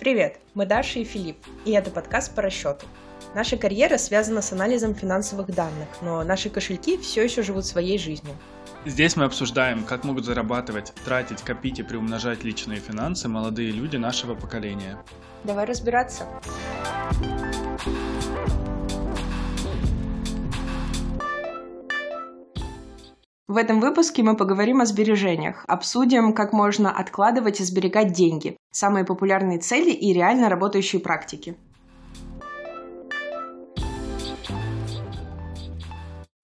Привет, мы Даша и Филипп, и это подкаст по расчету. Наша карьера связана с анализом финансовых данных, но наши кошельки все еще живут своей жизнью. Здесь мы обсуждаем, как могут зарабатывать, тратить, копить и приумножать личные финансы молодые люди нашего поколения. Давай разбираться. В этом выпуске мы поговорим о сбережениях, обсудим, как можно откладывать и сберегать деньги, самые популярные цели и реально работающие практики.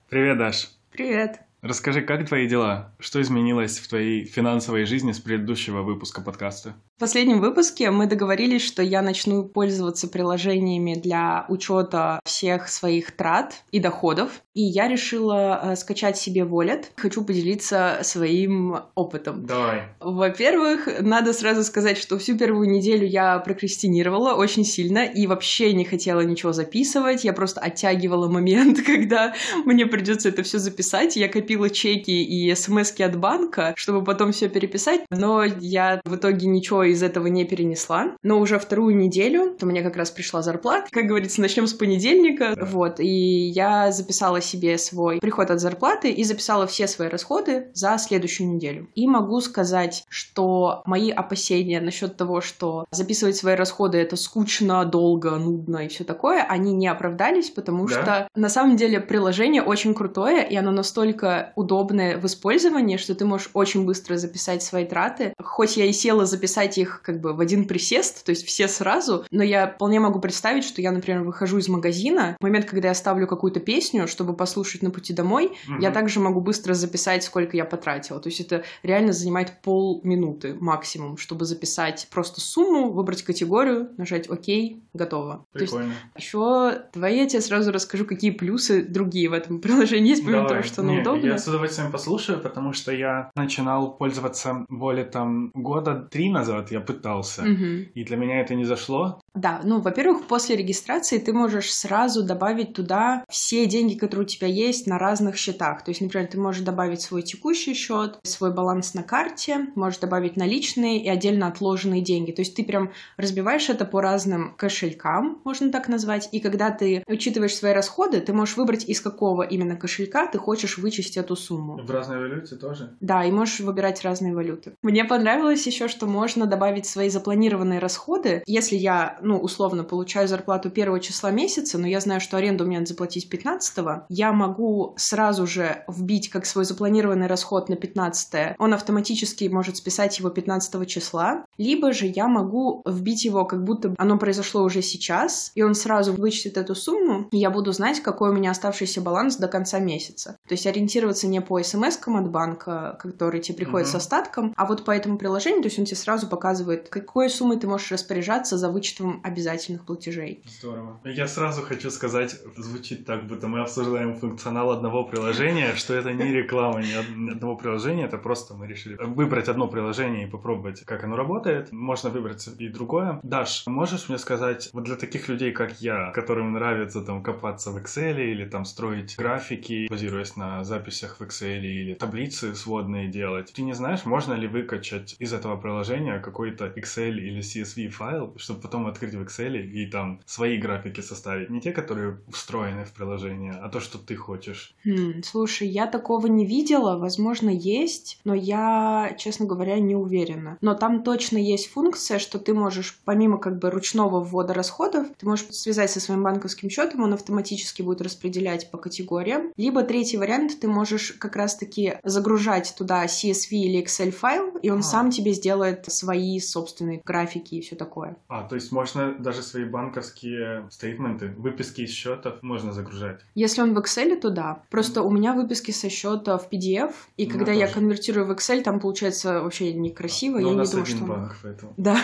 Привет, Даш. Привет. Расскажи, как твои дела? Что изменилось в твоей финансовой жизни с предыдущего выпуска подкаста? В последнем выпуске мы договорились, что я начну пользоваться приложениями для учета всех своих трат и доходов. И я решила э, скачать себе Wallet. Хочу поделиться своим опытом. Давай. Во-первых, надо сразу сказать, что всю первую неделю я прокрастинировала очень сильно и вообще не хотела ничего записывать. Я просто оттягивала момент, когда мне придется это все записать. Я копила чеки и смс от банка, чтобы потом все переписать. Но я в итоге ничего из этого не перенесла. Но уже вторую неделю, то мне как раз пришла зарплата. Как говорится, начнем с понедельника. Да. Вот. И я записала себе свой приход от зарплаты и записала все свои расходы за следующую неделю. И могу сказать, что мои опасения насчет того, что записывать свои расходы это скучно, долго, нудно и все такое, они не оправдались, потому да? что на самом деле приложение очень крутое, и оно настолько удобное в использовании, что ты можешь очень быстро записать свои траты. Хоть я и села записать их как бы в один присест, то есть все сразу, но я вполне могу представить, что я, например, выхожу из магазина, в момент, когда я ставлю какую-то песню, чтобы послушать на пути домой, угу. я также могу быстро записать, сколько я потратила. То есть это реально занимает полминуты максимум, чтобы записать просто сумму, выбрать категорию, нажать ОК, готово. Прикольно. еще давай я тебе сразу расскажу, какие плюсы другие в этом приложении есть, помимо того, что оно Не, удобно. Я с удовольствием послушаю, потому что я начинал пользоваться более там года три назад я пытался, угу. и для меня это не зашло. Да, ну, во-первых, после регистрации ты можешь сразу добавить туда все деньги, которые у тебя есть на разных счетах. То есть, например, ты можешь добавить свой текущий счет, свой баланс на карте, можешь добавить наличные и отдельно отложенные деньги. То есть ты прям разбиваешь это по разным кошелькам, можно так назвать. И когда ты учитываешь свои расходы, ты можешь выбрать, из какого именно кошелька ты хочешь вычесть эту сумму. В разной валюте тоже? Да, и можешь выбирать разные валюты. Мне понравилось еще, что можно добавить свои запланированные расходы. Если я ну, условно, получаю зарплату первого числа месяца, но я знаю, что аренду мне надо заплатить 15 я могу сразу же вбить как свой запланированный расход на 15 он автоматически может списать его 15 числа, либо же я могу вбить его, как будто оно произошло уже сейчас, и он сразу вычтет эту сумму, и я буду знать, какой у меня оставшийся баланс до конца месяца. То есть ориентироваться не по смс-кам от банка, который тебе приходит mm-hmm. с остатком, а вот по этому приложению, то есть он тебе сразу показывает, какой суммой ты можешь распоряжаться за вычетом обязательных платежей. Здорово. Я сразу хочу сказать, звучит так, будто мы обсуждаем функционал одного приложения, что это не реклама ни одного приложения, это просто мы решили выбрать одно приложение и попробовать, как оно работает. Можно выбрать и другое. Даш, можешь мне сказать, вот для таких людей, как я, которым нравится там копаться в Excel или там строить графики, базируясь на записях в Excel или таблицы сводные делать, ты не знаешь, можно ли выкачать из этого приложения какой-то Excel или CSV файл, чтобы потом открыть в Excel и там свои графики составить. Не те, которые встроены в приложение, а то, что ты хочешь. Хм, слушай, я такого не видела. Возможно, есть, но я, честно говоря, не уверена. Но там точно есть функция, что ты можешь, помимо как бы ручного ввода расходов, ты можешь связать со своим банковским счетом, он автоматически будет распределять по категориям. Либо третий вариант, ты можешь как раз-таки загружать туда CSV или Excel файл, и он а. сам тебе сделает свои собственные графики и все такое. А, то есть можно даже свои банковские стейтменты, выписки из счетов можно загружать. Если он в Excel, то да. Просто у меня выписки со счета в PDF, и ну, когда я тоже. конвертирую в Excel, там получается вообще некрасиво. Но я у нас не думаю, один что... банк, поэтому. Да.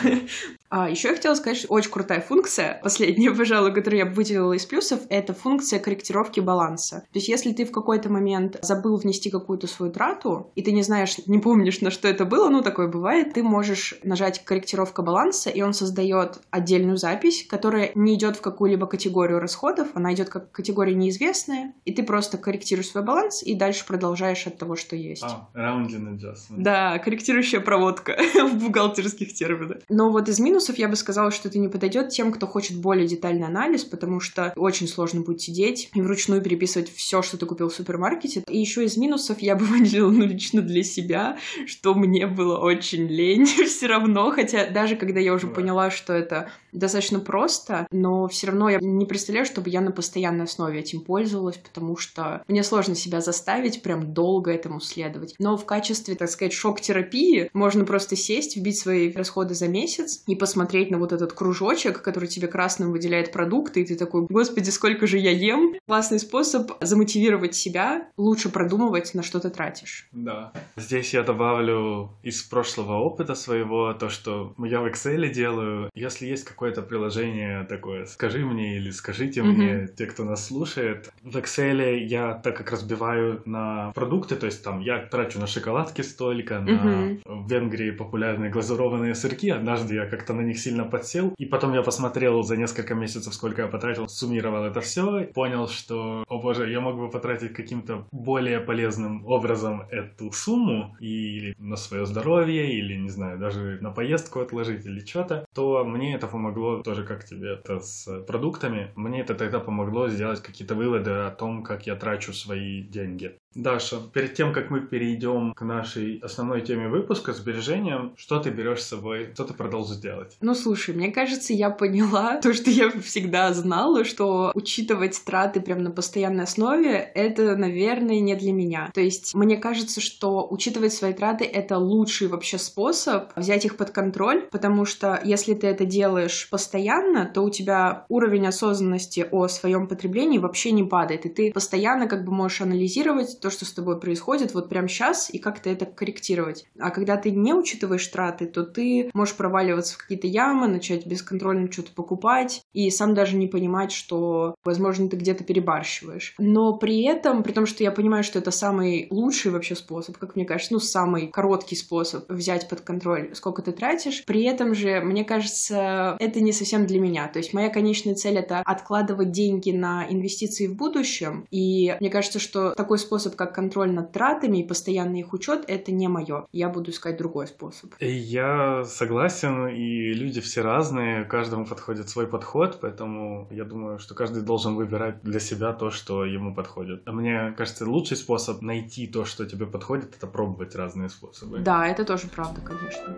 А еще я хотела сказать, что очень крутая функция, последняя, пожалуй, которую я бы выделила из плюсов, это функция корректировки баланса. То есть если ты в какой-то момент забыл внести какую-то свою трату, и ты не знаешь, не помнишь, на что это было, ну такое бывает, ты можешь нажать корректировка баланса, и он создает отдельный отдельную запись, которая не идет в какую-либо категорию расходов, она идет как категория неизвестная, и ты просто корректируешь свой баланс и дальше продолжаешь от того, что есть. А, rounding adjustment. Да, корректирующая проводка в бухгалтерских терминах. Но вот из минусов я бы сказала, что это не подойдет тем, кто хочет более детальный анализ, потому что очень сложно будет сидеть и вручную переписывать все, что ты купил в супермаркете. И еще из минусов я бы выделила, ну, лично для себя, что мне было очень лень все равно, хотя даже когда я уже поняла, что это достаточно просто, но все равно я не представляю, чтобы я на постоянной основе этим пользовалась, потому что мне сложно себя заставить прям долго этому следовать. Но в качестве, так сказать, шок-терапии можно просто сесть, вбить свои расходы за месяц и посмотреть на вот этот кружочек, который тебе красным выделяет продукты, и ты такой, господи, сколько же я ем. Классный способ замотивировать себя, лучше продумывать, на что ты тратишь. Да. Здесь я добавлю из прошлого опыта своего то, что я в Excel делаю. Если есть какой какое-то приложение такое, скажи мне или скажите mm-hmm. мне, те, кто нас слушает. В Excel я так как разбиваю на продукты, то есть там я трачу на шоколадки столько, на mm-hmm. в Венгрии популярные глазурованные сырки. Однажды я как-то на них сильно подсел, и потом я посмотрел за несколько месяцев, сколько я потратил, суммировал это все, понял, что, о боже, я мог бы потратить каким-то более полезным образом эту сумму или на свое здоровье, или, не знаю, даже на поездку отложить или что-то, то мне это помогло помогло тоже, как тебе это с продуктами. Мне это тогда помогло сделать какие-то выводы о том, как я трачу свои деньги. Даша, перед тем, как мы перейдем к нашей основной теме выпуска, сбережениям, что ты берешь с собой, что ты продолжишь делать? Ну, слушай, мне кажется, я поняла то, что я всегда знала, что учитывать траты прям на постоянной основе, это, наверное, не для меня. То есть, мне кажется, что учитывать свои траты — это лучший вообще способ взять их под контроль, потому что если ты это делаешь постоянно, то у тебя уровень осознанности о своем потреблении вообще не падает, и ты постоянно как бы можешь анализировать то, что с тобой происходит вот прямо сейчас, и как-то это корректировать. А когда ты не учитываешь траты, то ты можешь проваливаться в какие-то ямы, начать бесконтрольно что-то покупать, и сам даже не понимать, что, возможно, ты где-то перебарщиваешь. Но при этом, при том, что я понимаю, что это самый лучший вообще способ, как мне кажется, ну, самый короткий способ взять под контроль, сколько ты тратишь, при этом же, мне кажется, это не совсем для меня. То есть моя конечная цель — это откладывать деньги на инвестиции в будущем, и мне кажется, что такой способ способ, как контроль над тратами и постоянный их учет, это не мое. Я буду искать другой способ. Я согласен, и люди все разные, каждому подходит свой подход, поэтому я думаю, что каждый должен выбирать для себя то, что ему подходит. А мне кажется, лучший способ найти то, что тебе подходит, это пробовать разные способы. Да, это тоже правда, конечно.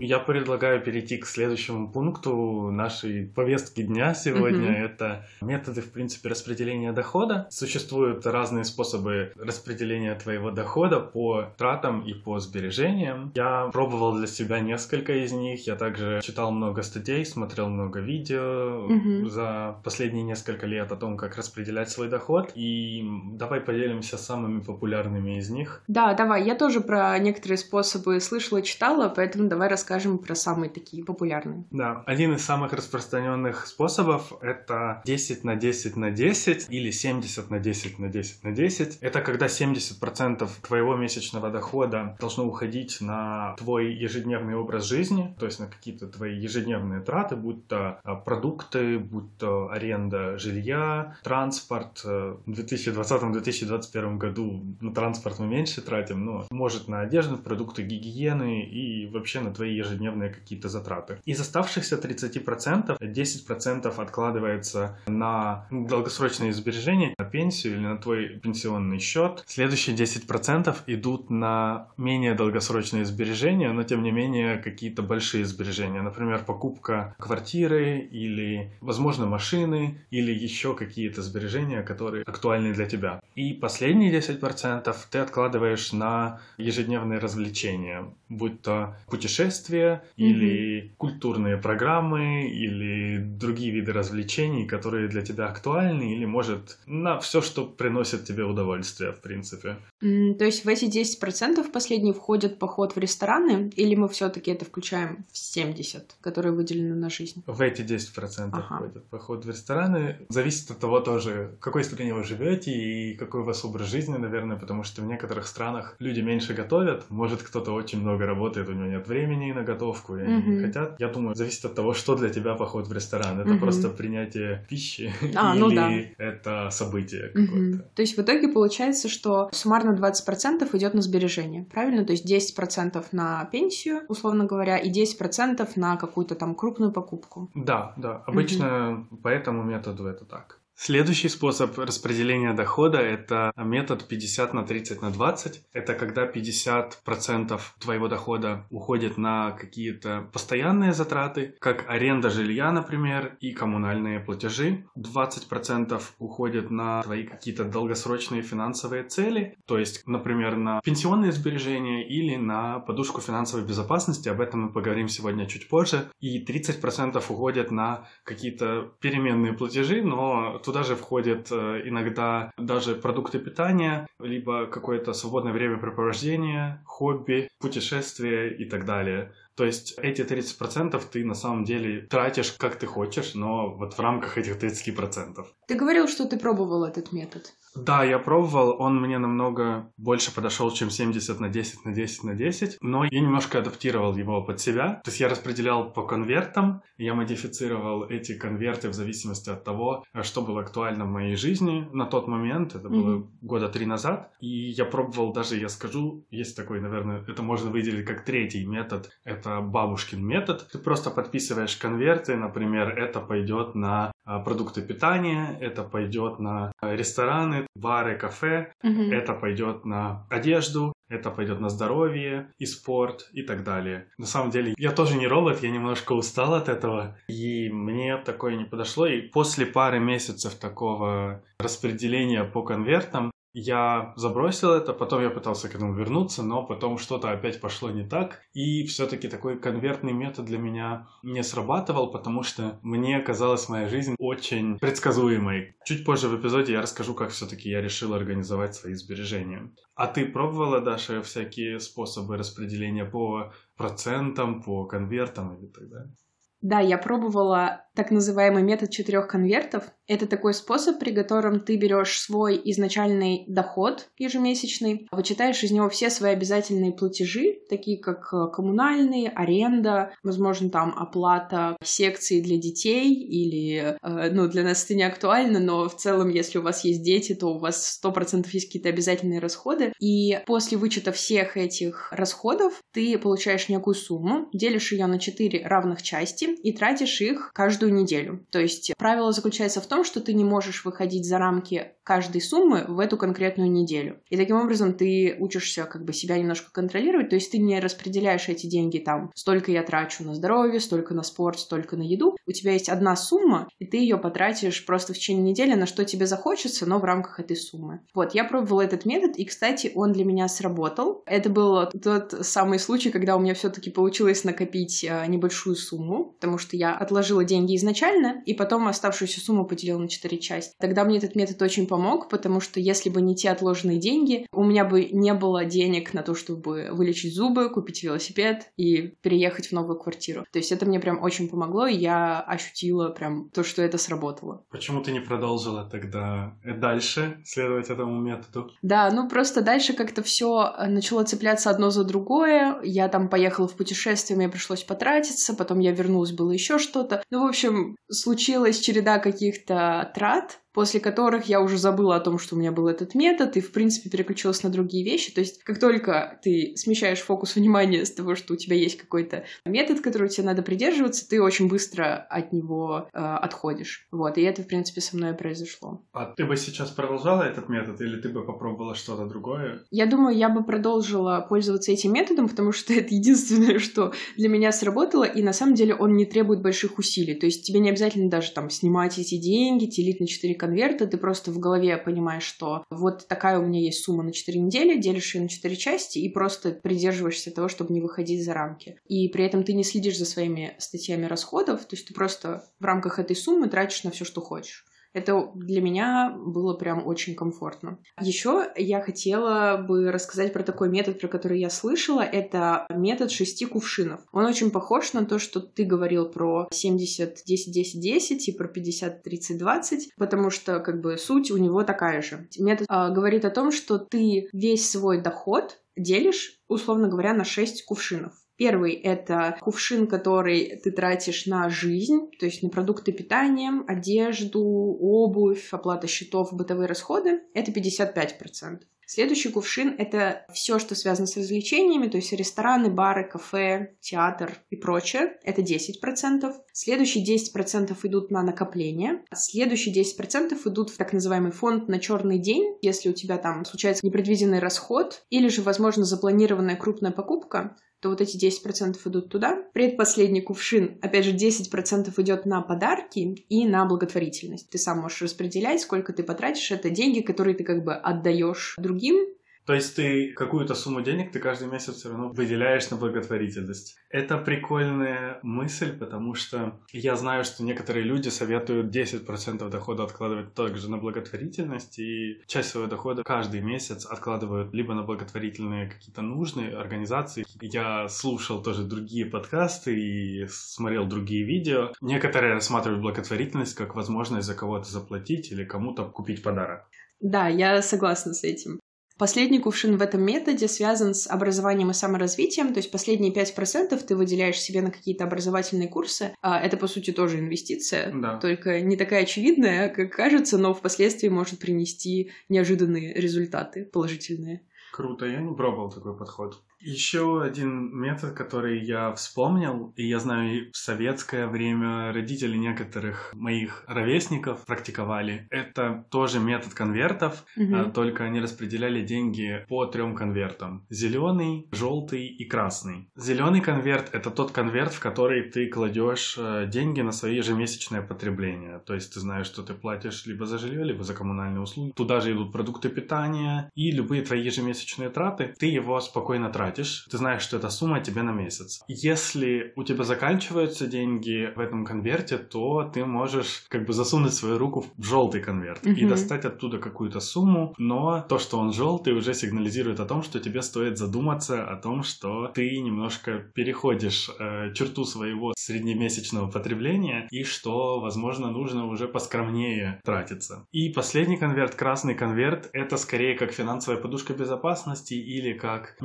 Я предлагаю перейти к следующему пункту нашей повестки дня сегодня. Mm-hmm. Это методы, в принципе, распределения дохода. Существуют разные способы распределения твоего дохода по тратам и по сбережениям. Я пробовал для себя несколько из них. Я также читал много статей, смотрел много видео mm-hmm. за последние несколько лет о том, как распределять свой доход. И давай поделимся самыми популярными из них. Да, давай. Я тоже про некоторые способы слышала, читала, поэтому давай расскажем расскажем про самые такие популярные. Да, один из самых распространенных способов — это 10 на 10 на 10 или 70 на 10 на 10 на 10. Это когда 70% твоего месячного дохода должно уходить на твой ежедневный образ жизни, то есть на какие-то твои ежедневные траты, будь то а, продукты, будь то аренда жилья, транспорт. В 2020-2021 году на транспорт мы меньше тратим, но может на одежду, продукты гигиены и вообще на твои ежедневные какие-то затраты. Из оставшихся 30% 10% откладывается на долгосрочные сбережения, на пенсию или на твой пенсионный счет. Следующие 10% идут на менее долгосрочные сбережения, но тем не менее какие-то большие сбережения. Например, покупка квартиры или, возможно, машины или еще какие-то сбережения, которые актуальны для тебя. И последние 10% ты откладываешь на ежедневные развлечения, будь то путешествия, путешествия, mm-hmm. или культурные программы, или другие виды развлечений, которые для тебя актуальны, или, может, на все, что приносит тебе удовольствие, в принципе. Mm, то есть в эти 10% последние входят поход в рестораны, или мы все-таки это включаем в 70%, которые выделены на жизнь? В эти 10% ага. входит поход в рестораны. Зависит от того тоже, в какой стране вы живете и какой у вас образ жизни, наверное, потому что в некоторых странах люди меньше готовят, может кто-то очень много работает, у него нет времени на готовку, и они не хотят. Я думаю, зависит от того, что для тебя поход в ресторан. Это просто принятие пищи а, или ну да. это событие какое-то. То есть в итоге получается, что суммарно 20% идет на сбережение, правильно? То есть 10% на пенсию, условно говоря, и 10% на какую-то там крупную покупку. Да, да. Обычно угу. по этому методу это так. Следующий способ распределения дохода – это метод 50 на 30 на 20. Это когда 50% твоего дохода уходит на какие-то постоянные затраты, как аренда жилья, например, и коммунальные платежи. 20% уходит на твои какие-то долгосрочные финансовые цели, то есть, например, на пенсионные сбережения или на подушку финансовой безопасности. Об этом мы поговорим сегодня чуть позже. И 30% уходит на какие-то переменные платежи, но Туда же входят э, иногда даже продукты питания, либо какое-то свободное времяпрепровождение, хобби, путешествия и так далее. То есть эти 30% ты на самом деле тратишь как ты хочешь, но вот в рамках этих 30%. Ты говорил, что ты пробовал этот метод. Да, я пробовал, он мне намного больше подошел, чем 70 на 10 на 10 на 10, но я немножко адаптировал его под себя. То есть я распределял по конвертам, я модифицировал эти конверты в зависимости от того, что было актуально в моей жизни на тот момент, это было mm-hmm. года три назад, и я пробовал даже, я скажу, есть такой, наверное, это можно выделить как третий метод, это бабушкин метод. Ты просто подписываешь конверты, например, это пойдет на а, продукты питания, это пойдет на рестораны, бары, кафе, угу. это пойдет на одежду, это пойдет на здоровье и спорт и так далее. На самом деле, я тоже не робот, я немножко устал от этого, и мне такое не подошло. И после пары месяцев такого распределения по конвертам, я забросил это, потом я пытался к этому вернуться, но потом что-то опять пошло не так, и все-таки такой конвертный метод для меня не срабатывал, потому что мне казалась моя жизнь очень предсказуемой. Чуть позже в эпизоде я расскажу, как все-таки я решил организовать свои сбережения. А ты пробовала, Даша, всякие способы распределения по процентам, по конвертам или так далее? Да, я пробовала так называемый метод четырех конвертов. Это такой способ, при котором ты берешь свой изначальный доход ежемесячный, вычитаешь из него все свои обязательные платежи, такие как э, коммунальные, аренда, возможно, там оплата секции для детей или, э, ну, для нас это не актуально, но в целом, если у вас есть дети, то у вас сто процентов есть какие-то обязательные расходы. И после вычета всех этих расходов ты получаешь некую сумму, делишь ее на четыре равных части и тратишь их каждую каждую неделю. То есть правило заключается в том, что ты не можешь выходить за рамки каждой суммы в эту конкретную неделю. И таким образом ты учишься как бы себя немножко контролировать, то есть ты не распределяешь эти деньги там, столько я трачу на здоровье, столько на спорт, столько на еду. У тебя есть одна сумма, и ты ее потратишь просто в течение недели на что тебе захочется, но в рамках этой суммы. Вот, я пробовала этот метод, и, кстати, он для меня сработал. Это был тот самый случай, когда у меня все-таки получилось накопить э, небольшую сумму, потому что я отложила деньги изначально, и потом оставшуюся сумму поделила на четыре части. Тогда мне этот метод очень помог, потому что если бы не те отложенные деньги, у меня бы не было денег на то, чтобы вылечить зубы, купить велосипед и переехать в новую квартиру. То есть это мне прям очень помогло, и я ощутила прям то, что это сработало. Почему ты не продолжила тогда дальше следовать этому методу? Да, ну просто дальше как-то все начало цепляться одно за другое. Я там поехала в путешествие, мне пришлось потратиться, потом я вернулась, было еще что-то. Ну, в общем, случилась череда каких-то трат, после которых я уже забыла о том, что у меня был этот метод, и, в принципе, переключилась на другие вещи. То есть, как только ты смещаешь фокус внимания с того, что у тебя есть какой-то метод, который тебе надо придерживаться, ты очень быстро от него э, отходишь. Вот, и это, в принципе, со мной произошло. А ты бы сейчас продолжала этот метод, или ты бы попробовала что-то другое? Я думаю, я бы продолжила пользоваться этим методом, потому что это единственное, что для меня сработало, и на самом деле он не требует больших усилий. То есть тебе не обязательно даже там снимать эти деньги, делить на 4 конверта, ты просто в голове понимаешь, что вот такая у меня есть сумма на 4 недели, делишь ее на 4 части и просто придерживаешься того, чтобы не выходить за рамки. И при этом ты не следишь за своими статьями расходов, то есть ты просто в рамках этой суммы тратишь на все, что хочешь. Это для меня было прям очень комфортно. Еще я хотела бы рассказать про такой метод, про который я слышала. Это метод шести кувшинов. Он очень похож на то, что ты говорил про 70, 10, 10, 10 и про 50, 30, 20, потому что как бы суть у него такая же. Метод э, говорит о том, что ты весь свой доход делишь, условно говоря, на 6 кувшинов. Первый — это кувшин, который ты тратишь на жизнь, то есть на продукты питания, одежду, обувь, оплата счетов, бытовые расходы. Это 55%. Следующий кувшин — это все, что связано с развлечениями, то есть рестораны, бары, кафе, театр и прочее. Это 10%. Следующие 10% идут на накопление. Следующие 10% идут в так называемый фонд на черный день, если у тебя там случается непредвиденный расход или же, возможно, запланированная крупная покупка то вот эти 10% идут туда. Предпоследний кувшин, опять же, 10% идет на подарки и на благотворительность. Ты сам можешь распределять, сколько ты потратишь. Это деньги, которые ты как бы отдаешь другим, то есть ты какую-то сумму денег ты каждый месяц все равно выделяешь на благотворительность. Это прикольная мысль, потому что я знаю, что некоторые люди советуют 10% дохода откладывать также на благотворительность, и часть своего дохода каждый месяц откладывают либо на благотворительные какие-то нужные организации. Я слушал тоже другие подкасты и смотрел другие видео. Некоторые рассматривают благотворительность как возможность за кого-то заплатить или кому-то купить подарок. Да, я согласна с этим. Последний кувшин в этом методе связан с образованием и саморазвитием, то есть последние 5% ты выделяешь себе на какие-то образовательные курсы. А это, по сути, тоже инвестиция, да. только не такая очевидная, как кажется, но впоследствии может принести неожиданные результаты положительные. Круто, я не пробовал такой подход. Еще один метод, который я вспомнил, и я знаю, в советское время родители некоторых моих ровесников практиковали, это тоже метод конвертов, Мгм. только они распределяли деньги по трем конвертам. Зеленый, желтый и красный. Зеленый конверт это тот конверт, в который ты кладешь э, деньги на свои ежемесячное потребление. То есть ты знаешь, что ты платишь либо за жилье, либо за коммунальные услуги. Туда же идут продукты питания и любые твои ежемесячные траты. Ты его спокойно тратишь. Ты знаешь, что эта сумма тебе на месяц. Если у тебя заканчиваются деньги в этом конверте, то ты можешь как бы засунуть свою руку в желтый конверт и Мгм. достать оттуда какую-то сумму, но то, что он желтый, уже сигнализирует о том, что тебе стоит задуматься о том, что ты немножко переходишь э, черту своего среднемесячного потребления и что, возможно, нужно уже поскромнее тратиться. И последний конверт, красный конверт, это скорее как финансовая подушка безопасности или как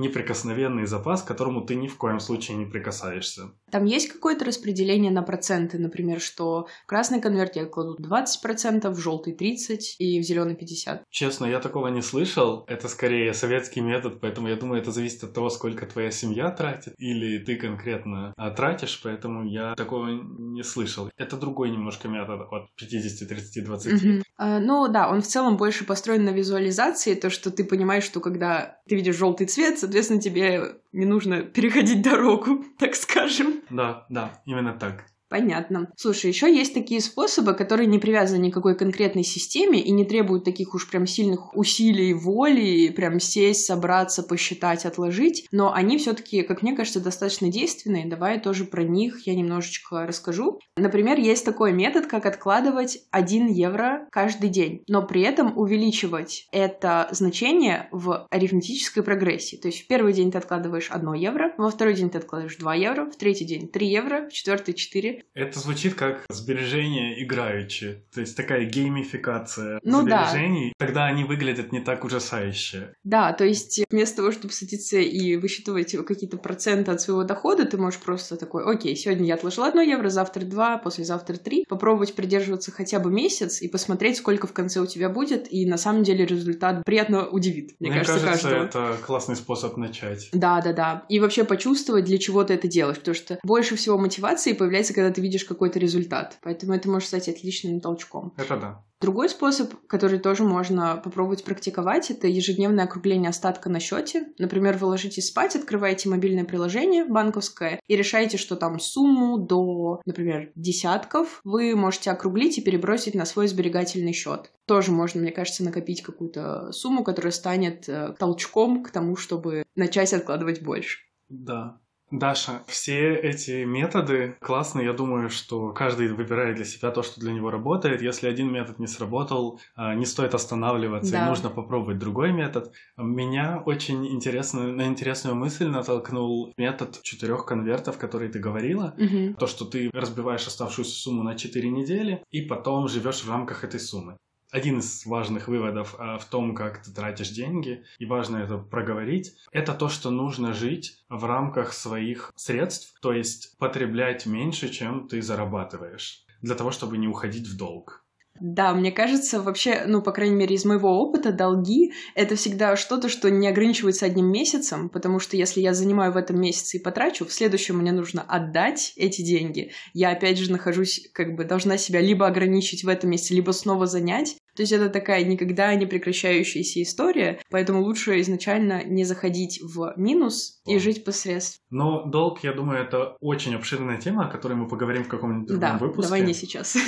неприкосновенный запас, к которому ты ни в коем случае не прикасаешься. Там есть какое-то распределение на проценты, например, что красный конверт я кладу 20%, в желтый 30% и в зеленый 50%. Честно, я такого не слышал. Это скорее советский метод, поэтому я думаю, это зависит от того, сколько твоя семья тратит, или ты конкретно а, тратишь, поэтому я такого не слышал. Это другой немножко метод от 50, 30, 20. Мгм. А, Ну да, он в целом больше построен на визуализации, то, что ты понимаешь, что когда ты видишь желтый цвет, соответственно, тебе не нужно переходить дорогу, так скажем. Да, да, именно так. Понятно. Слушай, еще есть такие способы, которые не привязаны к какой конкретной системе и не требуют таких уж прям сильных усилий воли, прям сесть, собраться, посчитать, отложить, но они все-таки, как мне кажется, достаточно действенные. Давай тоже про них я немножечко расскажу. Например, есть такой метод, как откладывать 1 евро каждый день, но при этом увеличивать это значение в арифметической прогрессии. То есть в первый день ты откладываешь 1 евро, во второй день ты откладываешь 2 евро, в третий день 3 евро, в четвертый 4, Это звучит как сбережение играючи. То есть такая геймификация Ну да. сбережений. Тогда они выглядят не так ужасающе. Да, то есть вместо того, чтобы садиться и высчитывать какие-то проценты от своего дохода, ты можешь просто такой, окей, сегодня я отложил 1 евро, завтра 2, послезавтра 3, попробовать придерживаться хотя бы месяц и посмотреть, сколько в конце у тебя будет, и на самом деле результат приятно удивит, мне, кажется, каждого. это классный способ начать. Да, да, да. И вообще почувствовать, для чего ты это делаешь. Потому что больше всего мотивации появляется, когда ты видишь какой-то результат. Поэтому это может стать отличным толчком. Это да. Другой способ, который тоже можно попробовать практиковать, это ежедневное округление остатка на счете. Например, вы ложитесь спать, открываете мобильное приложение банковское и решаете, что там сумму до, например, десятков вы можете округлить и перебросить на свой сберегательный счет. Тоже можно, мне кажется, накопить какую-то сумму, которая станет э, толчком к тому, чтобы начать откладывать больше. Да. Даша, все эти методы классные. Я думаю, что каждый выбирает для себя то, что для него работает. Если один метод не сработал, а, не стоит останавливаться, Да. и нужно попробовать другой метод. Меня очень интересно, на интересную мысль натолкнул метод четырех конвертов, который ты говорила. Мгм. То, что ты разбиваешь оставшуюся сумму на 4 недели и потом живешь в рамках этой суммы. Один из важных выводов а, в том, как ты тратишь деньги, и важно это проговорить, это то, что нужно жить в рамках своих средств, то есть потреблять меньше, чем ты зарабатываешь, для того, чтобы не уходить в долг. Да, мне кажется, вообще, ну, по крайней мере, из моего опыта, долги — это всегда что-то, что не ограничивается одним месяцем, потому что если я занимаю в этом месяце и потрачу, в следующем мне нужно отдать эти деньги. Я, опять же, нахожусь, как бы, должна себя либо ограничить в этом месяце, либо снова занять, то есть это такая никогда не прекращающаяся история, поэтому лучше изначально не заходить в минус и жить по средствам. Но долг, я думаю, это очень обширная тема, о которой мы поговорим в каком-нибудь другом да, выпуске. давай не сейчас.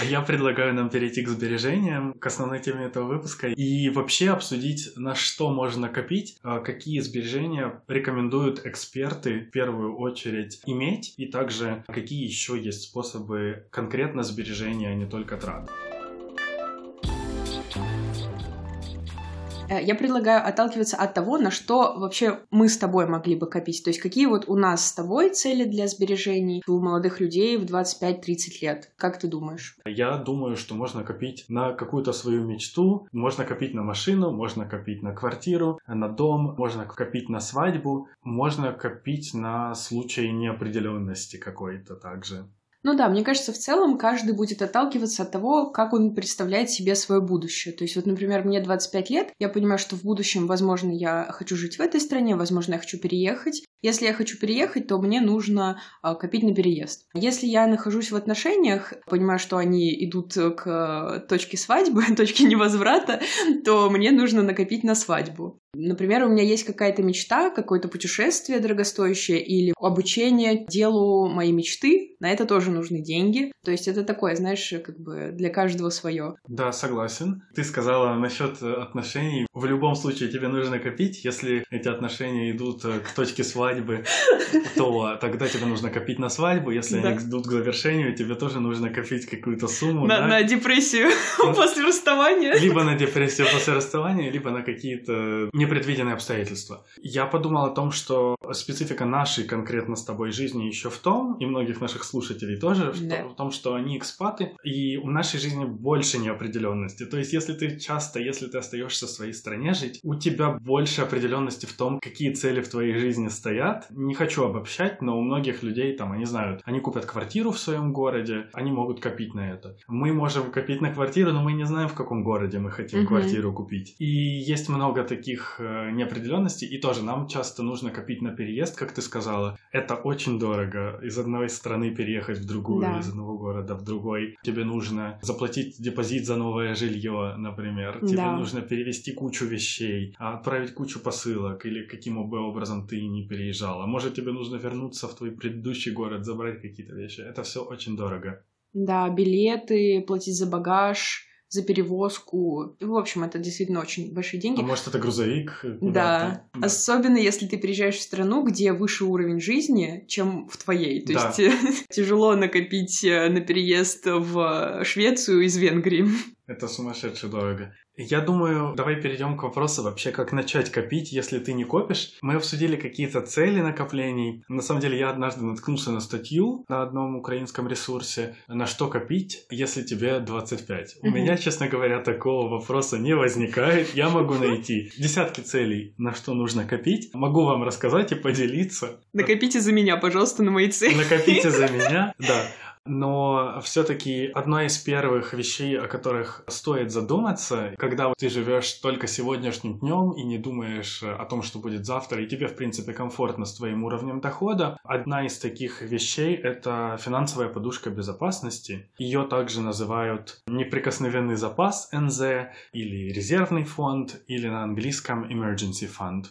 А я предлагаю нам перейти к сбережениям, к основной теме этого выпуска, и вообще обсудить, на что можно копить, а какие сбережения рекомендуют эксперты в первую очередь иметь, и также какие еще есть способы конкретно сбережения, а не только трат. Я предлагаю отталкиваться от того, на что вообще мы с тобой могли бы копить. То есть какие вот у нас с тобой цели для сбережений у молодых людей в 25-30 лет? Как ты думаешь? Я думаю, что можно копить на какую-то свою мечту, можно копить на машину, можно копить на квартиру, на дом, можно копить на свадьбу, можно копить на случай неопределенности какой-то также. Ну да, мне кажется, в целом каждый будет отталкиваться от того, как он представляет себе свое будущее. То есть вот, например, мне 25 лет, я понимаю, что в будущем, возможно, я хочу жить в этой стране, возможно, я хочу переехать. Если я хочу переехать, то мне нужно а, копить на переезд. Если я нахожусь в отношениях, понимаю, что они идут к точке свадьбы, точке невозврата, то мне нужно накопить на свадьбу. Например, у меня есть какая-то мечта, какое-то путешествие дорогостоящее или обучение делу моей мечты. На это тоже нужны деньги. То есть это такое, знаешь, как бы для каждого свое. Да, согласен. Ты сказала насчет отношений. В любом случае тебе нужно копить. Если эти отношения идут к точке свадьбы, то тогда тебе нужно копить на свадьбу. Если да. они идут к завершению, тебе тоже нужно копить какую-то сумму. На, да? на депрессию после расставания. Либо на депрессию после расставания, либо на какие-то непредвиденные обстоятельства. Я подумал о том, что специфика нашей конкретно с тобой жизни еще в том, и многих наших слушателей тоже, да. в том, что они экспаты, и в нашей жизни больше неопределенности. То есть, если ты часто, если ты остаешься в своей стране жить, у тебя больше определенности в том, какие цели в твоей жизни стоят. Не хочу обобщать, но у многих людей там, они знают, они купят квартиру в своем городе, они могут копить на это. Мы можем копить на квартиру, но мы не знаем, в каком городе мы хотим mm-hmm. квартиру купить. И есть много таких э, неопределенностей. И тоже нам часто нужно копить на переезд, как ты сказала. Это очень дорого. Из одной страны переехать в другую, да. из одного города в другой. Тебе нужно заплатить депозит за новое жилье, например. Тебе да. нужно перевести кучу вещей, отправить кучу посылок или каким бы образом ты не переезжала. Может, тебе нужно вернуться в твой предыдущий город, забрать какие-то вещи. Это все очень дорого. Да, билеты, платить за багаж, за перевозку. В общем, это действительно очень большие деньги. А может, это грузовик? Да. да. Особенно, если ты приезжаешь в страну, где выше уровень жизни, чем в твоей. То да. есть тяжело накопить э, на переезд в Швецию из Венгрии. Это сумасшедше дорого. Я думаю, давай перейдем к вопросу вообще, как начать копить, если ты не копишь. Мы обсудили какие-то цели накоплений. На самом деле, я однажды наткнулся на статью на одном украинском ресурсе, на что копить, если тебе 25. У меня, честно говоря, такого вопроса не возникает. Я могу найти десятки целей, на что нужно копить. Могу вам рассказать и поделиться. Накопите за меня, пожалуйста, на мои цели. Накопите за меня, да но все-таки одна из первых вещей, о которых стоит задуматься, когда ты живешь только сегодняшним днем и не думаешь о том, что будет завтра, и тебе, в принципе, комфортно с твоим уровнем дохода, одна из таких вещей — это финансовая подушка безопасности. Ее также называют неприкосновенный запас НЗ или резервный фонд, или на английском emergency fund.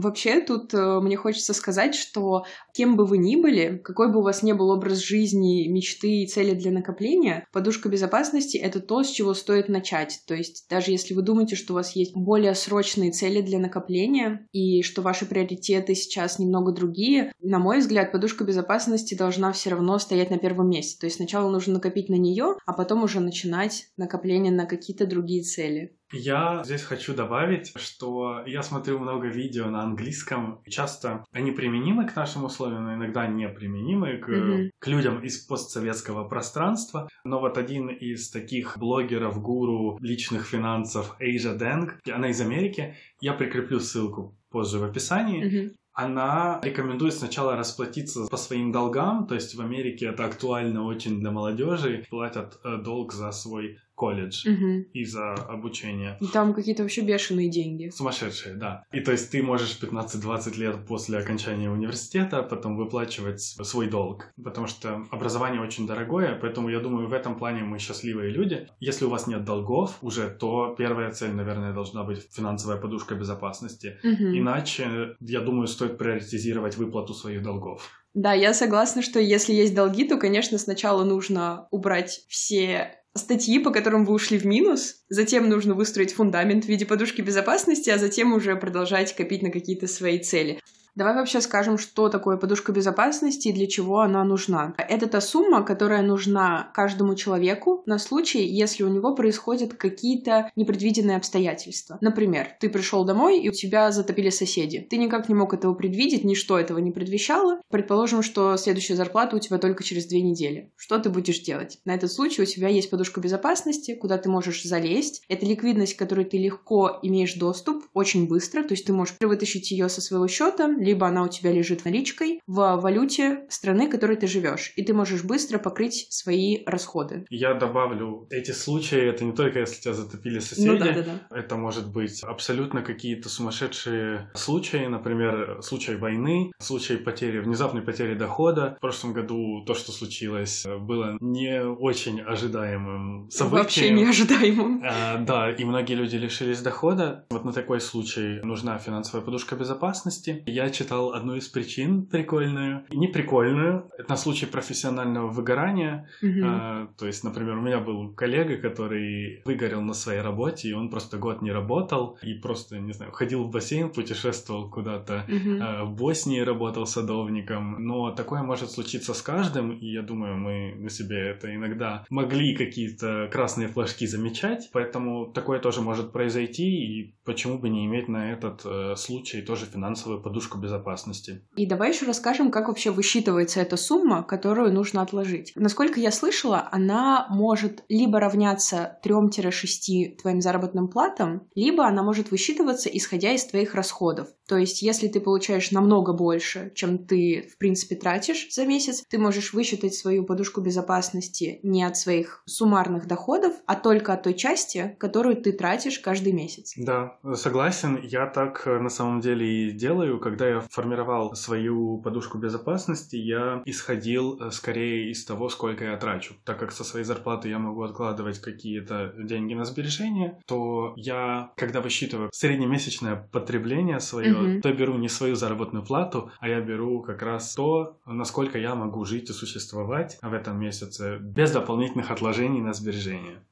Вообще, тут э, мне хочется сказать, что кем бы вы ни были, какой бы у вас ни был образ жизни, мечты и цели для накопления, подушка безопасности — это то, с чего стоит начать. То есть даже если вы думаете, что у вас есть более срочные цели для накопления и что ваши приоритеты сейчас немного другие, на мой взгляд, подушка безопасности должна все равно стоять на первом месте. То есть сначала нужно накопить на нее, а потом уже начинать накопление на какие-то другие цели. Я здесь хочу добавить, что я смотрю много видео на английском. Часто они применимы к нашим условиям, но иногда не применимы к, mm-hmm. к людям из постсоветского пространства. Но вот один из таких блогеров, гуру личных финансов, Эйжа Дэнг, она из Америки, я прикреплю ссылку позже в описании. Mm-hmm она рекомендует сначала расплатиться по своим долгам, то есть в Америке это актуально очень для молодежи, платят э, долг за свой колледж угу. и за обучение. И там какие-то вообще бешеные деньги. Сумасшедшие, да. И то есть ты можешь 15-20 лет после окончания университета потом выплачивать свой долг, потому что образование очень дорогое, поэтому я думаю, в этом плане мы счастливые люди. Если у вас нет долгов уже, то первая цель, наверное, должна быть финансовая подушка безопасности. Угу. Иначе, я думаю, стоит приоритизировать выплату своих долгов. Да, я согласна, что если есть долги, то, конечно, сначала нужно убрать все статьи, по которым вы ушли в минус, затем нужно выстроить фундамент в виде подушки безопасности, а затем уже продолжать копить на какие-то свои цели. Давай вообще скажем, что такое подушка безопасности и для чего она нужна. Это та сумма, которая нужна каждому человеку на случай, если у него происходят какие-то непредвиденные обстоятельства. Например, ты пришел домой и у тебя затопили соседи. Ты никак не мог этого предвидеть, ничто этого не предвещало. Предположим, что следующая зарплата у тебя только через две недели. Что ты будешь делать? На этот случай у тебя есть подушка безопасности, куда ты можешь залезть. Это ликвидность, к которой ты легко имеешь доступ, очень быстро, то есть ты можешь вытащить ее со своего счета, либо она у тебя лежит наличкой в валюте страны, в которой ты живешь, и ты можешь быстро покрыть свои расходы. Я добавлю, эти случаи, это не только если тебя затопили соседи, ну, да, да, да. это может быть абсолютно какие-то сумасшедшие случаи, например, случай войны, случай потери, внезапной потери дохода. В прошлом году то, что случилось, было не очень ожидаемым событием. Вообще неожидаемым. А, да, и многие люди лишились дохода. Вот на такой случай нужна финансовая подушка безопасности. Я читал одну из причин прикольную, не прикольную, это на случай профессионального выгорания. Mm-hmm. А, то есть, например, у меня был коллега, который выгорел на своей работе, и он просто год не работал, и просто, не знаю, ходил в бассейн, путешествовал куда-то, mm-hmm. а, в Боснии работал садовником. Но такое может случиться с каждым, и я думаю, мы на себе это иногда могли какие-то красные флажки замечать, поэтому такое тоже может произойти, и почему бы не иметь на этот э, случай тоже финансовую подушку безопасности. И давай еще расскажем, как вообще высчитывается эта сумма, которую нужно отложить. Насколько я слышала, она может либо равняться 3-6 твоим заработным платам, либо она может высчитываться, исходя из твоих расходов. То есть, если ты получаешь намного больше, чем ты, в принципе, тратишь за месяц, ты можешь высчитать свою подушку безопасности не от своих суммарных доходов, а только от той части, которую ты тратишь каждый месяц. Да, согласен. Я так э, на самом деле и делаю, когда я формировал свою подушку безопасности, я исходил э, скорее из того, сколько я трачу. Так как со своей зарплаты я могу откладывать какие-то деньги на сбережения, то я, когда высчитываю среднемесячное потребление свое, mm-hmm. то я беру не свою заработную плату, а я беру как раз то, насколько я могу жить и существовать в этом месяце без дополнительных отложений на сбережения.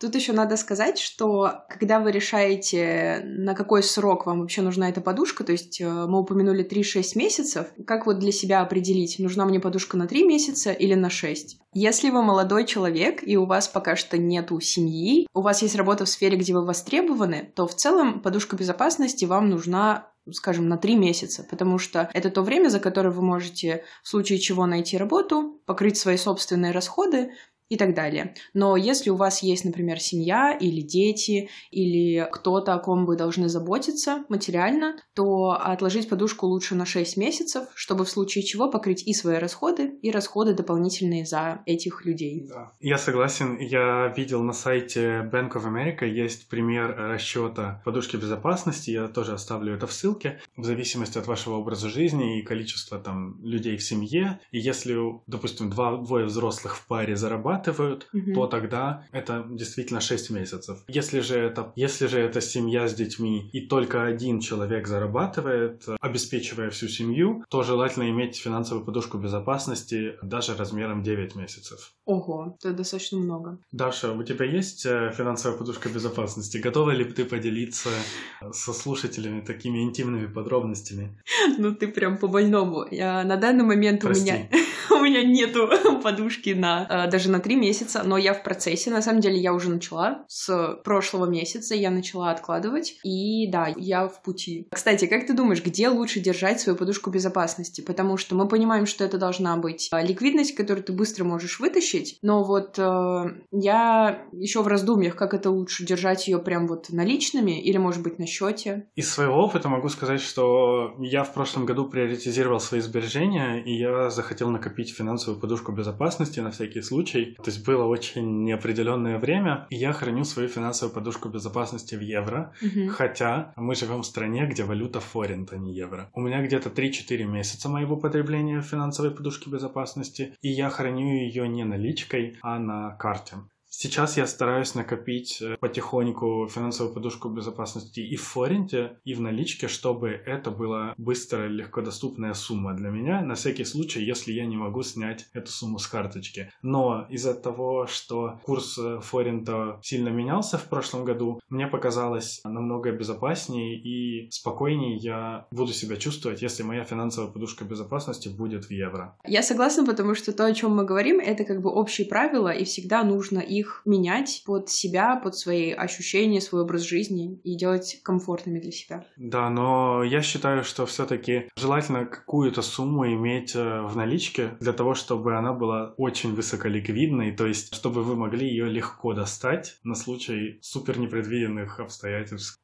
Тут еще надо сказать, что когда вы решаете, на какой срок вам вообще нужна эта подушка, то есть э, мы упомянули 3-6 месяцев, как вот для себя определить, нужна мне подушка на 3 месяца или на 6? Если вы молодой человек и у вас пока что нету семьи, у вас есть работа в сфере, где вы востребованы, то в целом подушка безопасности вам нужна скажем, на три месяца, потому что это то время, за которое вы можете в случае чего найти работу, покрыть свои собственные расходы, и так далее. Но если у вас есть, например, семья или дети, или кто-то, о ком вы должны заботиться материально, то отложить подушку лучше на 6 месяцев, чтобы в случае чего покрыть и свои расходы, и расходы дополнительные за этих людей. Да. Я согласен. Я видел на сайте Bank of America есть пример расчета подушки безопасности. Я тоже оставлю это в ссылке. В зависимости от вашего образа жизни и количества там людей в семье. И если, допустим, два, двое взрослых в паре зарабатывают, зарабатывают, угу. то тогда это действительно 6 месяцев. Если же, это, если же это семья с детьми и только один человек зарабатывает, обеспечивая всю семью, то желательно иметь финансовую подушку безопасности даже размером 9 месяцев. Ого, это достаточно много. Даша, у тебя есть э, финансовая подушка безопасности? Готова ли ты поделиться со слушателями такими интимными подробностями? Ну ты прям по больному. На данный момент Прости. у меня у меня нету подушки на э, даже на три месяца, но я в процессе. На самом деле я уже начала с прошлого месяца, я начала откладывать, и да, я в пути. Кстати, как ты думаешь, где лучше держать свою подушку безопасности? Потому что мы понимаем, что это должна быть э, ликвидность, которую ты быстро можешь вытащить, но вот э, я еще в раздумьях, как это лучше держать ее прям вот наличными или, может быть, на счете. Из своего опыта могу сказать, что я в прошлом году приоритизировал свои сбережения, и я захотел накопить финансовую подушку безопасности на всякий случай. То есть было очень неопределенное время, и я храню свою финансовую подушку безопасности в евро, Мгм. хотя мы живем в стране, где валюта форинт, а не евро. У меня где-то 3-4 месяца моего потребления финансовой подушки безопасности, и я храню ее не наличкой, а на карте. Сейчас я стараюсь накопить э, потихоньку финансовую подушку безопасности и в форинте, и в наличке, чтобы это была быстрая, легкодоступная сумма для меня, на всякий случай, если я не могу снять эту сумму с карточки. Но из-за того, что курс э, форинта сильно менялся в прошлом году, мне показалось намного безопаснее и спокойнее я буду себя чувствовать, если моя финансовая подушка безопасности будет в евро. Я согласна, потому что то, о чем мы говорим, это как бы общие правила, и всегда нужно их менять под себя, под свои ощущения, свой образ жизни и делать комфортными для себя. Да, но я считаю, что все-таки желательно какую-то сумму иметь э, в наличке для того, чтобы она была очень высоколиквидной, то есть чтобы вы могли ее легко достать на случай супер непредвиденных обстоятельств.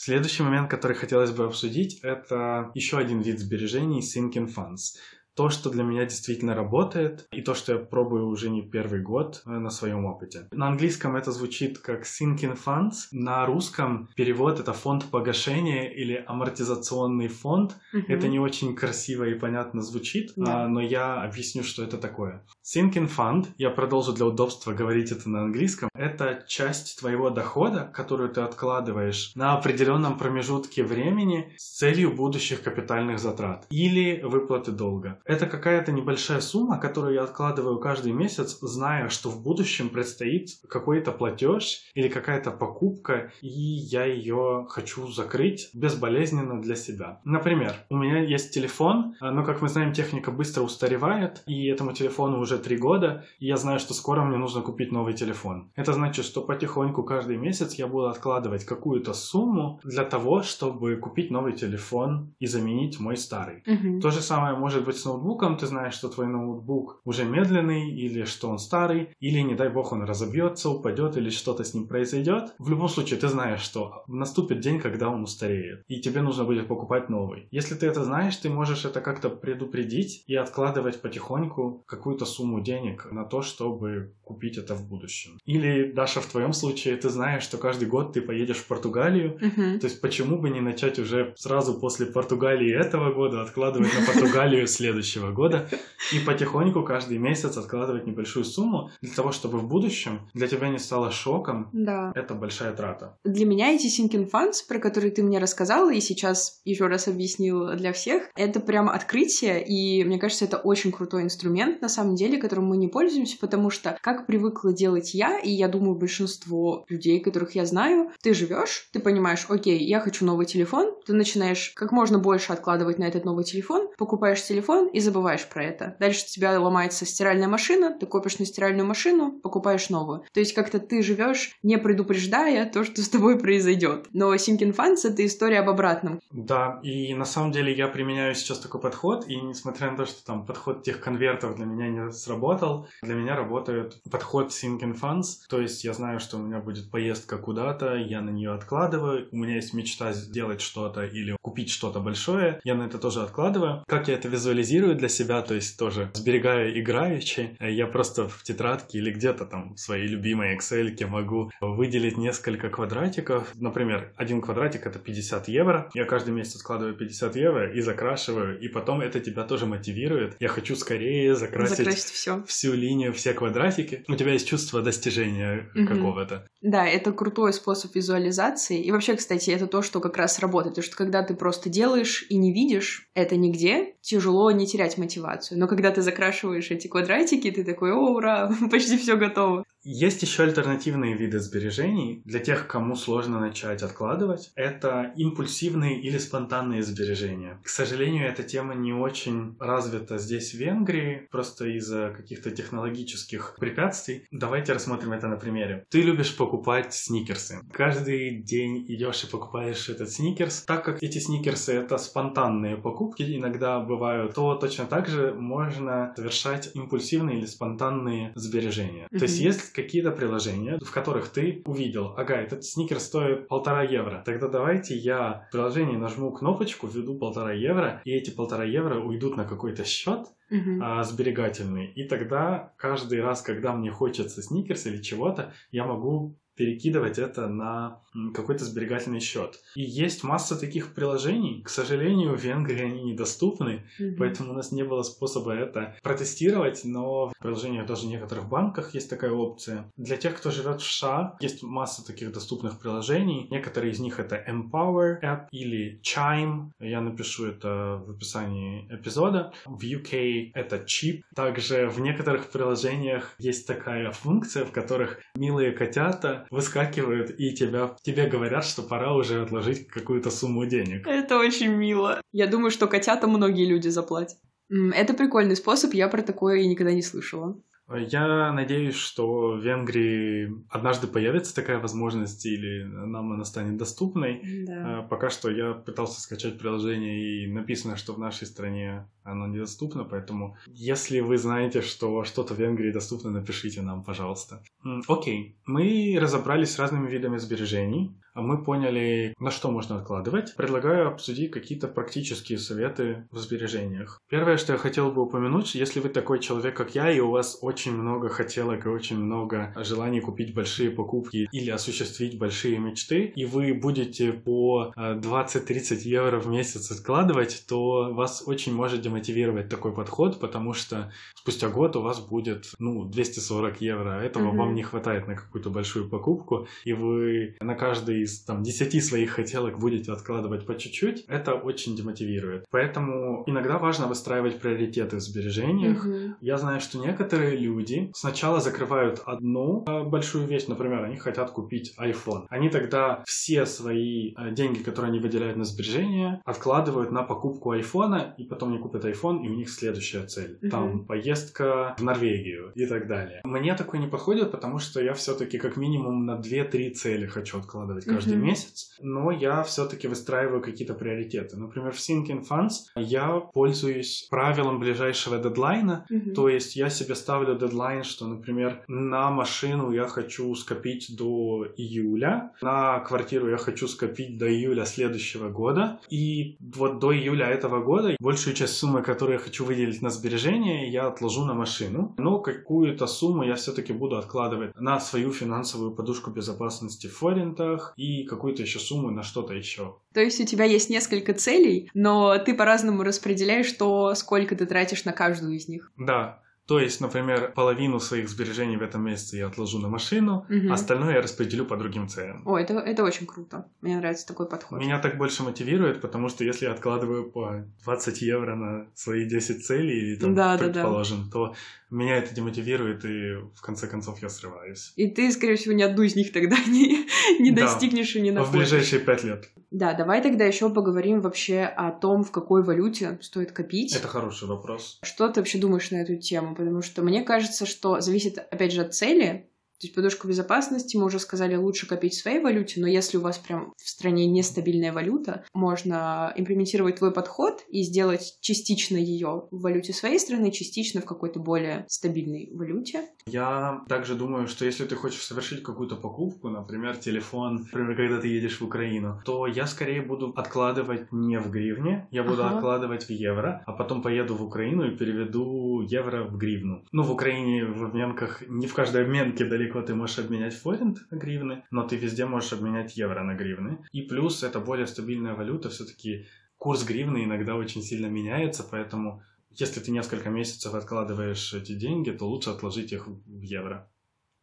Следующий момент, который хотелось бы обсудить, это еще один вид сбережений – sinking funds. То, что для меня действительно работает, и то, что я пробую уже не первый год э, на своем опыте. На английском это звучит как sinking funds, на русском перевод это фонд погашения или амортизационный фонд. Мгм. Это не очень красиво и понятно звучит, Да. а, но я объясню, что это такое. Sinking fund, я продолжу для удобства говорить это на английском, это часть твоего дохода, которую ты откладываешь на определенном промежутке времени с целью будущих капитальных затрат или выплаты долга. Это какая-то небольшая сумма, которую я откладываю каждый месяц, зная, что в будущем предстоит какой-то платеж или какая-то покупка, и я ее хочу закрыть безболезненно для себя. Например, у меня есть телефон, а, но, как мы знаем, техника быстро устаревает, и этому телефону уже три года, и я знаю, что скоро мне нужно купить новый телефон. Это значит, что потихоньку каждый месяц я буду откладывать какую-то сумму для того, чтобы купить новый телефон и заменить мой старый. Мгм. То же самое может быть с ноутбуком. Ты знаешь, что твой ноутбук уже медленный, или что он старый, или, не дай бог, он разобьется, упадет, или что-то с ним произойдет. В любом случае, ты знаешь, что наступит день, когда он устареет, и тебе нужно будет покупать новый. Если ты это знаешь, ты можешь это как-то предупредить и откладывать потихоньку какую-то сумму денег на то, чтобы купить это в будущем. Или, Даша, в твоем случае, ты знаешь, что каждый год ты поедешь в Португалию, Мгм. то есть почему бы не начать уже сразу после Португалии этого года откладывать на Португалию следующего года и потихоньку каждый месяц откладывать небольшую сумму для того, чтобы в будущем для тебя не стало шоком. Да. Это большая трата. Для меня эти sinking funds, про которые ты мне рассказала и сейчас еще раз объяснил для всех, это прям открытие, и мне кажется, это очень крутой инструмент, на самом деле, которым мы не пользуемся, потому что, как привыкла делать я, и я думаю, большинство людей, которых я знаю, ты живешь, ты понимаешь, окей, я хочу новый телефон, ты начинаешь как можно больше откладывать на этот новый телефон, покупаешь телефон и забываешь про это. Дальше у тебя ломается стиральная машина, ты копишь на стиральную машину, покупаешь новую. То есть как-то ты живешь, не предупреждая то, что с тобой произойдет. Но sinking funds — это история об обратном. Да, и на самом деле я применяю сейчас такой подход, и несмотря на то, что там подход тех конвертов для меня не сработал, для меня работает подход sinking funds, то есть я знаю, что у меня будет поездка куда-то, я на нее откладываю, у меня есть мечта сделать что-то или купить что-то большое, я на это тоже откладываю. Как я это визуализирую для себя, то есть тоже сберегая играючи, я просто в тетрадке или где-то там в своей любимой Excel могу выделить несколько квадратиков. Например, один квадратик это 50 евро. Я каждый месяц откладываю 50 евро и закрашиваю, и потом это тебя тоже мотивирует. Я хочу скорее закрасить, Закрасить все. всю линию, все квадратики. У тебя есть чувство достижения Мгм. какого-то. Да, это крутой способ визуализации. И вообще, кстати, это то, что как раз работает. Потому что когда ты просто делаешь и не видишь это нигде, тяжело не терять мотивацию. Но когда ты закрашиваешь эти квадратики, ты такой, о, ура, почти все готово. Есть еще альтернативные виды сбережений для тех, кому сложно начать откладывать. Это импульсивные или спонтанные сбережения. К сожалению, эта тема не очень развита здесь, в Венгрии, просто из-за каких-то технологических препятствий. Давайте рассмотрим это на примере. Ты любишь покупать сникерсы. Каждый день идешь и покупаешь этот сникерс. Так как эти сникерсы это спонтанные покупки, иногда бывают, то точно так же можно совершать импульсивные или спонтанные сбережения. Mm-hmm. То есть есть какие-то приложения, в которых ты увидел, ага, этот сникер стоит полтора евро, тогда давайте я в приложении нажму кнопочку, введу полтора евро, и эти полтора евро уйдут на какой-то счет, uh-huh. а, сберегательный. И тогда каждый раз, когда мне хочется сникерс или чего-то, я могу перекидывать это на какой-то сберегательный счет. И есть масса таких приложений. К сожалению, в Венгрии они недоступны, mm-hmm. поэтому у нас не было способа это протестировать, но в приложениях даже в некоторых банках есть такая опция. Для тех, кто живет в США, есть масса таких доступных приложений. Некоторые из них это Empower App или Chime. Я напишу это в описании эпизода. В UK это Chip. Также в некоторых приложениях есть такая функция, в которых милые котята выскакивают и тебя, тебе говорят, что пора уже отложить какую-то сумму денег. Это очень мило. Я думаю, что котята многие люди заплатят. Это прикольный способ, я про такое никогда не слышала. Я надеюсь, что в Венгрии однажды появится такая возможность или нам она станет доступной. Да. А, пока что я пытался скачать приложение и написано, что в нашей стране оно недоступно, поэтому если вы знаете, что что-то в Венгрии доступно, напишите нам, пожалуйста. Окей, мы разобрались с разными видами сбережений. А мы поняли, на что можно откладывать. Предлагаю обсудить какие-то практические советы в сбережениях. Первое, что я хотел бы упомянуть, если вы такой человек, как я, и у вас очень много хотелок и очень много желаний купить большие покупки или осуществить большие мечты, и вы будете по 20-30 э, евро в месяц откладывать, то вас очень может демотивировать такой подход, потому что спустя год у вас будет, ну, 240 евро, а этого mm-hmm. вам не хватает на какую-то большую покупку, и вы на каждый из там 10 своих хотелок будете откладывать по чуть-чуть, это очень демотивирует. Поэтому иногда важно выстраивать приоритеты в сбережениях. Угу. Я знаю, что некоторые люди сначала закрывают одну э, большую вещь, например, они хотят купить iPhone. Они тогда все свои э, деньги, которые они выделяют на сбережения, откладывают на покупку iPhone, и потом они купят iPhone, и у них следующая цель. Угу. Там поездка в Норвегию и так далее. Мне такое не подходит, потому что я все-таки как минимум на 2-3 цели хочу откладывать каждый mm-hmm. месяц, но я все-таки выстраиваю какие-то приоритеты. Например, в Sinking Funds я пользуюсь правилом ближайшего дедлайна, mm-hmm. то есть я себе ставлю дедлайн, что, например, на машину я хочу скопить до июля, на квартиру я хочу скопить до июля следующего года, и вот до июля этого года большую часть суммы, которую я хочу выделить на сбережения, я отложу на машину, но какую-то сумму я все-таки буду откладывать на свою финансовую подушку безопасности в форинтах и и какую-то еще сумму на что-то еще. То есть у тебя есть несколько целей, но ты по-разному распределяешь то, сколько ты тратишь на каждую из них. Да. То есть, например, половину своих сбережений в этом месяце я отложу на машину, угу. остальное я распределю по другим целям. О, это, это очень круто. Мне нравится такой подход. Меня так больше мотивирует, потому что если я откладываю по 20 евро на свои 10 целей, там, да, предположим, да, да. то меня это демотивирует, и в конце концов я срываюсь. И ты, скорее всего, ни одну из них тогда не, не да. достигнешь и не находишь. В ближайшие пять лет. Да, давай тогда еще поговорим вообще о том, в какой валюте стоит копить. Это хороший вопрос. Что ты вообще думаешь на эту тему? Потому что мне кажется, что зависит, опять же, от цели, то есть подушку безопасности, мы уже сказали, лучше копить в своей валюте, но если у вас прям в стране нестабильная валюта, можно имплементировать твой подход и сделать частично ее в валюте своей страны, частично в какой-то более стабильной валюте. Я также думаю, что если ты хочешь совершить какую-то покупку, например, телефон, например, когда ты едешь в Украину, то я скорее буду откладывать не в гривне, я буду ага. откладывать в евро, а потом поеду в Украину и переведу евро в гривну. Ну, в Украине в обменках, не в каждой обменке далеко далеко ты можешь обменять форинт на гривны, но ты везде можешь обменять евро на гривны. И плюс это более стабильная валюта, все-таки курс гривны иногда очень сильно меняется, поэтому если ты несколько месяцев откладываешь эти деньги, то лучше отложить их в евро.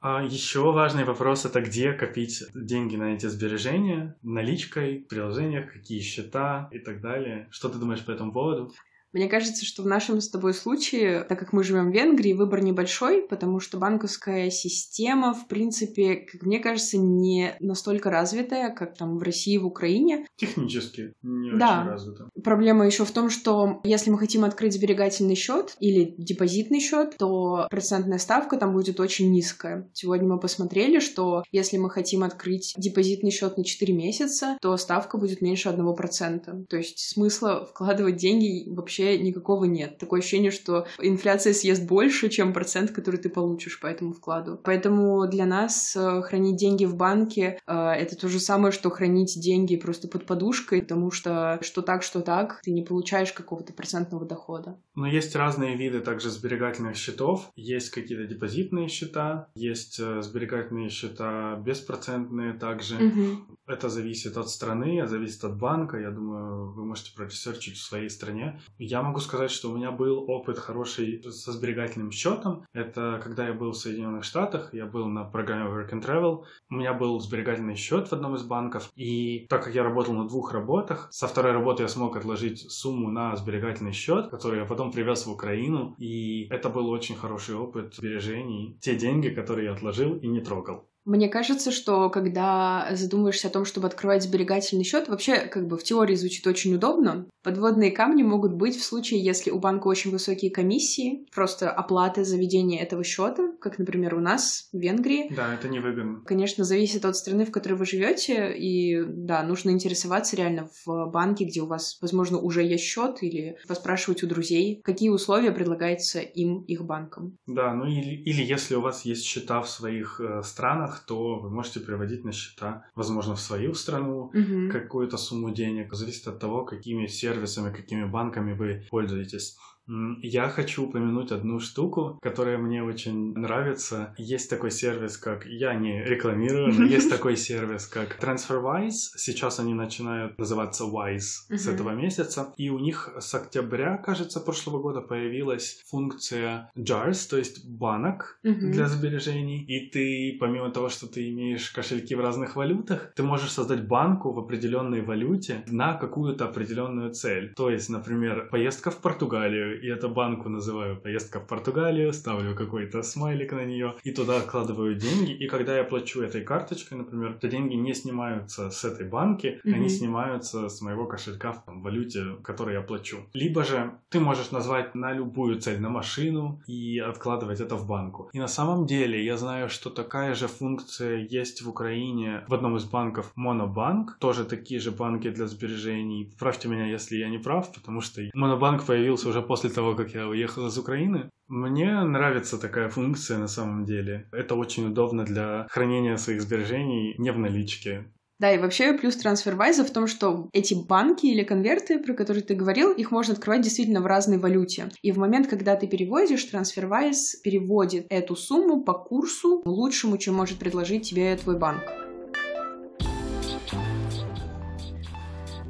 А еще важный вопрос это где копить деньги на эти сбережения, наличкой, в приложениях, какие счета и так далее. Что ты думаешь по этому поводу? Мне кажется, что в нашем с тобой случае, так как мы живем в Венгрии, выбор небольшой, потому что банковская система, в принципе, как мне кажется, не настолько развитая, как там в России в Украине. Технически не Да. очень развито. Проблема еще в том, что если мы хотим открыть сберегательный счет или депозитный счет, то процентная ставка там будет очень низкая. Сегодня мы посмотрели, что если мы хотим открыть депозитный счет на 4 месяца, то ставка будет меньше 1%. То есть смысла вкладывать деньги вообще никакого нет. Такое ощущение, что инфляция съест больше, чем процент, который ты получишь по этому вкладу. Поэтому для нас э, хранить деньги в банке э, это то же самое, что хранить деньги просто под подушкой, потому что что так, что так, ты не получаешь какого-то процентного дохода. Но есть разные виды также сберегательных счетов. Есть какие-то депозитные счета, есть э, сберегательные счета беспроцентные также. Мгм. Это зависит от страны, зависит от банка. Я думаю, вы можете проресерчить в своей стране. Я могу сказать, что у меня был опыт хороший со сберегательным счетом. Это когда я был в Соединенных Штатах, я был на программе Work and Travel. У меня был сберегательный счет в одном из банков. И так как я работал на двух работах, со второй работы я смог отложить сумму на сберегательный счет, который я потом привез в Украину. И это был очень хороший опыт сбережений. Те деньги, которые я отложил и не трогал. Мне кажется, что когда задумаешься о том, чтобы открывать сберегательный счет, вообще как бы в теории звучит очень удобно. Подводные камни могут быть в случае, если у банка очень высокие комиссии, просто оплаты за ведение этого счета, как, например, у нас в Венгрии. Да, это невыгодно. Конечно, зависит от страны, в которой вы живете, и да, нужно интересоваться реально в банке, где у вас, возможно, уже есть счет, или поспрашивать у друзей, какие условия предлагаются им, их банком. Да, ну или, или если у вас есть счета в своих э, странах, то вы можете переводить на счета, возможно, в свою страну Мгм. какую-то сумму денег. Зависит от того, какими сервисами, какими банками вы пользуетесь. Я хочу упомянуть одну штуку, которая мне очень нравится. Есть такой сервис, как... Я не рекламирую, но есть такой сервис, как TransferWise. Сейчас они начинают называться Wise с этого месяца. И у них с октября, кажется, прошлого года появилась функция JARS, то есть банок для сбережений. И ты, помимо того, что ты имеешь кошельки в разных валютах, ты можешь создать банку в определенной валюте на какую-то определенную цель. То есть, например, поездка в Португалию, и эту банку называю поездка в Португалию, ставлю какой-то смайлик на нее, и туда откладываю деньги. И когда я плачу этой карточкой, например, то деньги не снимаются с этой банки, Мгм. они снимаются с моего кошелька в там, валюте, которой я плачу. Либо же ты можешь назвать на любую цель, на машину, и откладывать это в банку. И на самом деле я знаю, что такая же функция есть в Украине в одном из банков Монобанк, тоже такие же банки для сбережений. Правьте меня, если я не прав, потому что Монобанк появился уже после того, как я уехал из Украины. Мне нравится такая функция на самом деле. Это очень удобно для хранения своих сбережений не в наличке. Да, и вообще плюс TransferWise в том, что эти банки или конверты, про которые ты говорил, их можно открывать действительно в разной валюте. И в момент, когда ты переводишь, TransferWise переводит эту сумму по курсу лучшему, чем может предложить тебе твой банк.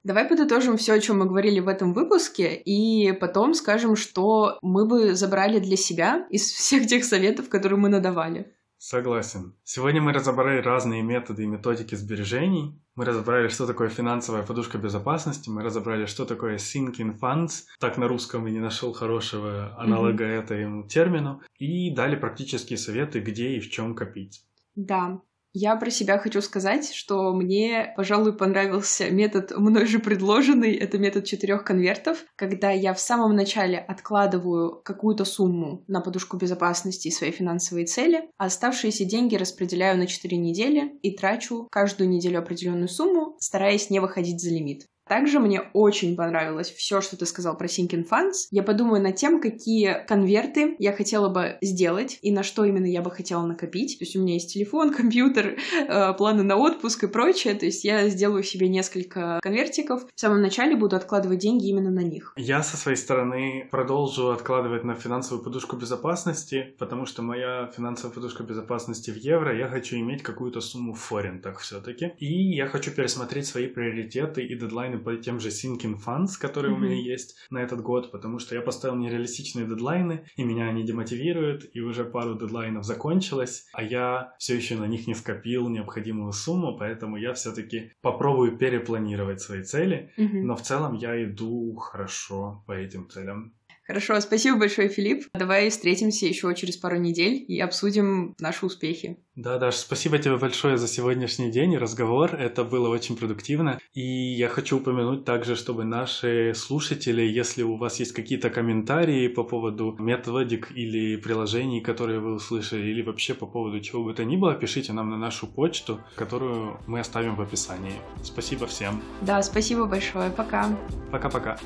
Давай подытожим все, о чем мы говорили в этом выпуске, и потом скажем, что мы бы забрали для себя из всех тех советов, которые мы надавали. Согласен. Сегодня мы разобрали разные методы и методики сбережений. Мы разобрали, что такое финансовая подушка безопасности. Мы разобрали, что такое sinking funds. Так на русском и не нашел хорошего аналога этому термину. И дали практические советы, где и в чем копить. Да, я про себя хочу сказать, что мне, пожалуй, понравился метод мной же предложенный. Это метод четырех конвертов, когда я в самом начале откладываю какую-то сумму на подушку безопасности и свои финансовые цели, а оставшиеся деньги распределяю на 4 недели и трачу каждую неделю определенную сумму, стараясь не выходить за лимит. Также мне очень понравилось все, что ты сказал про Sinking Funds. Я подумаю над тем, какие конверты я хотела бы сделать и на что именно я бы хотела накопить. То есть у меня есть телефон, компьютер, э, планы на отпуск и прочее. То есть я сделаю себе несколько конвертиков. В самом начале буду откладывать деньги именно на них. Я со своей стороны продолжу откладывать на финансовую подушку безопасности, потому что моя финансовая подушка безопасности в евро, я хочу иметь какую-то сумму в форинтах все-таки. И я хочу пересмотреть свои приоритеты и дедлайны дедлайны по тем же Sinking Funds, которые mm-hmm. у меня есть на этот год, потому что я поставил нереалистичные дедлайны, и меня они демотивируют, и уже пару дедлайнов закончилось, а я все еще на них не скопил необходимую сумму, поэтому я все-таки попробую перепланировать свои цели, mm-hmm. но в целом я иду хорошо по этим целям. Хорошо, спасибо большое, Филипп. Давай встретимся еще через пару недель и обсудим наши успехи. Да, Даш, спасибо тебе большое за сегодняшний день и разговор. Это было очень продуктивно. И я хочу упомянуть также, чтобы наши слушатели, если у вас есть какие-то комментарии по поводу методик или приложений, которые вы услышали, или вообще по поводу чего бы то ни было, пишите нам на нашу почту, которую мы оставим в описании. Спасибо всем. Да, спасибо большое. Пока. Пока-пока.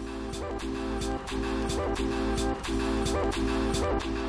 Thank you.